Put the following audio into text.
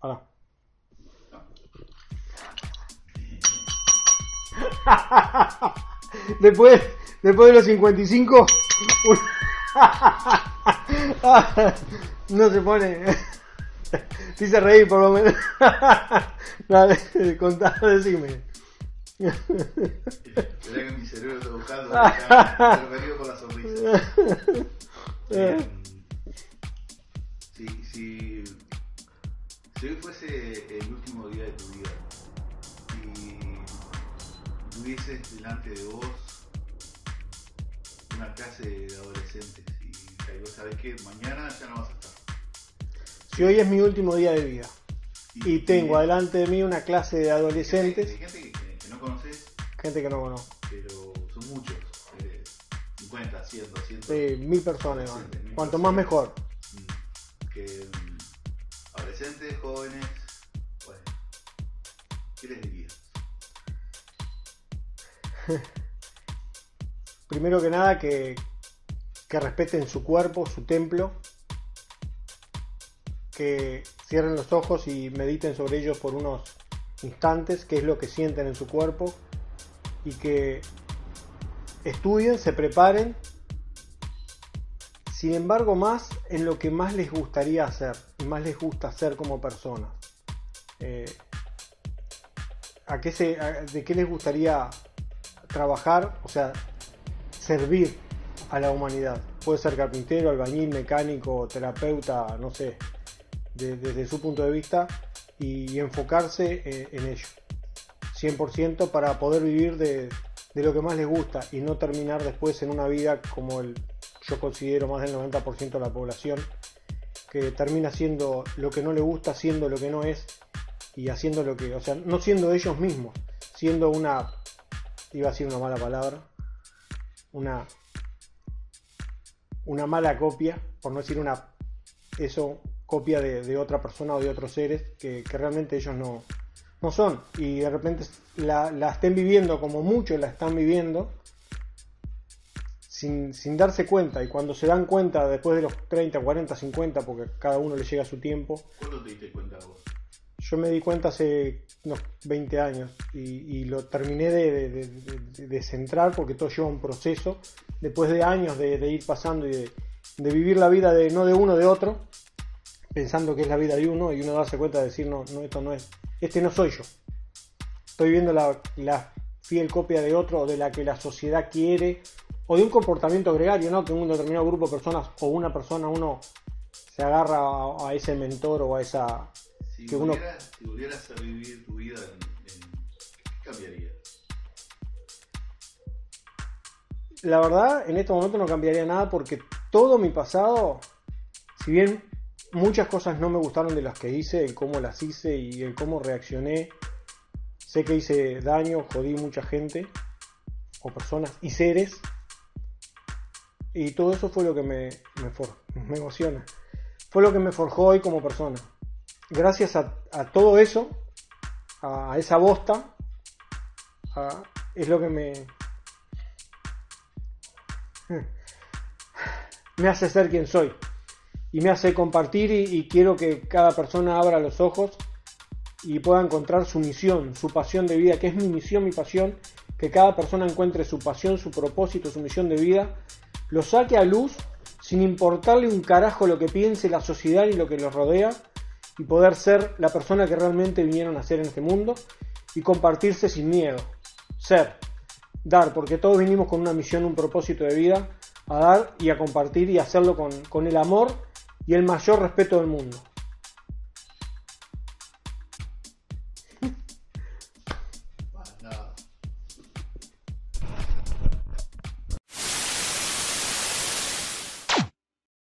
Ahora. después, después de los 55, un- no se pone. Te hice reír por lo menos. Dale, contá, decime. Mirá que mi cerebro está buscando, está perdido por la sonrisa. Eh, si, si, si hoy fuese el último día de tu vida y tuvieses delante de vos una clase de adolescentes y vos sabés que mañana ya no vas a estar. Si hoy es mi último día de vida y tengo adelante de mí una clase de adolescentes, gente que, que- que no conoces, gente que no conozco, pero son muchos, eh, 50, 100, 200. Sí, mil personas, cuanto más mejor. Que mm, jóvenes, bueno, ¿qué les dirías? Primero que nada que, que respeten su cuerpo, su templo, que cierren los ojos y mediten sobre ellos por unos instantes, qué es lo que sienten en su cuerpo, y que estudien, se preparen, sin embargo más en lo que más les gustaría hacer, y más les gusta hacer como personas. Eh, ¿a qué se, ¿De qué les gustaría trabajar? O sea, servir a la humanidad. Puede ser carpintero, albañil, mecánico, terapeuta, no sé, de- desde su punto de vista y, enfocarse eh, en ello. 100% para poder vivir de lo que más les gusta y no terminar después en una vida como el, yo considero más del 90% de la población, que termina siendo lo que no le gusta, siendo lo que no es y haciendo lo que, o sea, no siendo ellos mismos, siendo una, iba a decir una mala palabra, una una mala copia, por no decir una eso copia de, otra persona o de otros seres que, que realmente ellos no, no son. Y de repente la, la estén viviendo como muchos la están viviendo sin, sin darse cuenta y cuando se dan cuenta después de los 30, 40, 50 porque cada uno le llega su tiempo ¿Cuándo te diste cuenta vos? yo me di cuenta hace unos 20 años y, y lo terminé de, de- de- de- de centrar porque todo lleva un proceso después de años de, ir pasando y de, de vivir la vida de no de uno de otro pensando que es la vida de uno y uno darse cuenta de decir no, no esto no es este no soy yo estoy viendo la, la fiel copia de otro o de la que la sociedad quiere o de un comportamiento gregario no que un determinado grupo de personas o una persona uno se agarra a, a ese mentor o a esa Si, Que uno- volvieras, si volvieras a vivir tu vida, en, en- ¿qué cambiarías? La verdad, en este momento no cambiaría nada porque todo mi pasado, si bien muchas cosas no me gustaron de las que hice, el cómo las hice y el cómo reaccioné, sé que hice daño, jodí mucha gente, o personas y seres, y todo eso fue lo que me, me, emociona. Fue lo que me forjó hoy como persona. Gracias a, todo eso, a, esa bosta, es lo que me, me hace ser quien soy y me hace compartir y quiero que cada persona abra los ojos y pueda encontrar su misión, su pasión de vida, que es mi misión, mi pasión, que cada persona encuentre su pasión, su propósito, su misión de vida, lo saque a luz sin importarle un carajo lo que piense la sociedad y lo que los rodea y poder ser la persona que realmente vinieron a ser en este mundo y compartirse sin miedo. Ser, dar, porque todos vinimos con una misión, un propósito de vida, a dar y a compartir y hacerlo con, con el amor y el mayor respeto del mundo.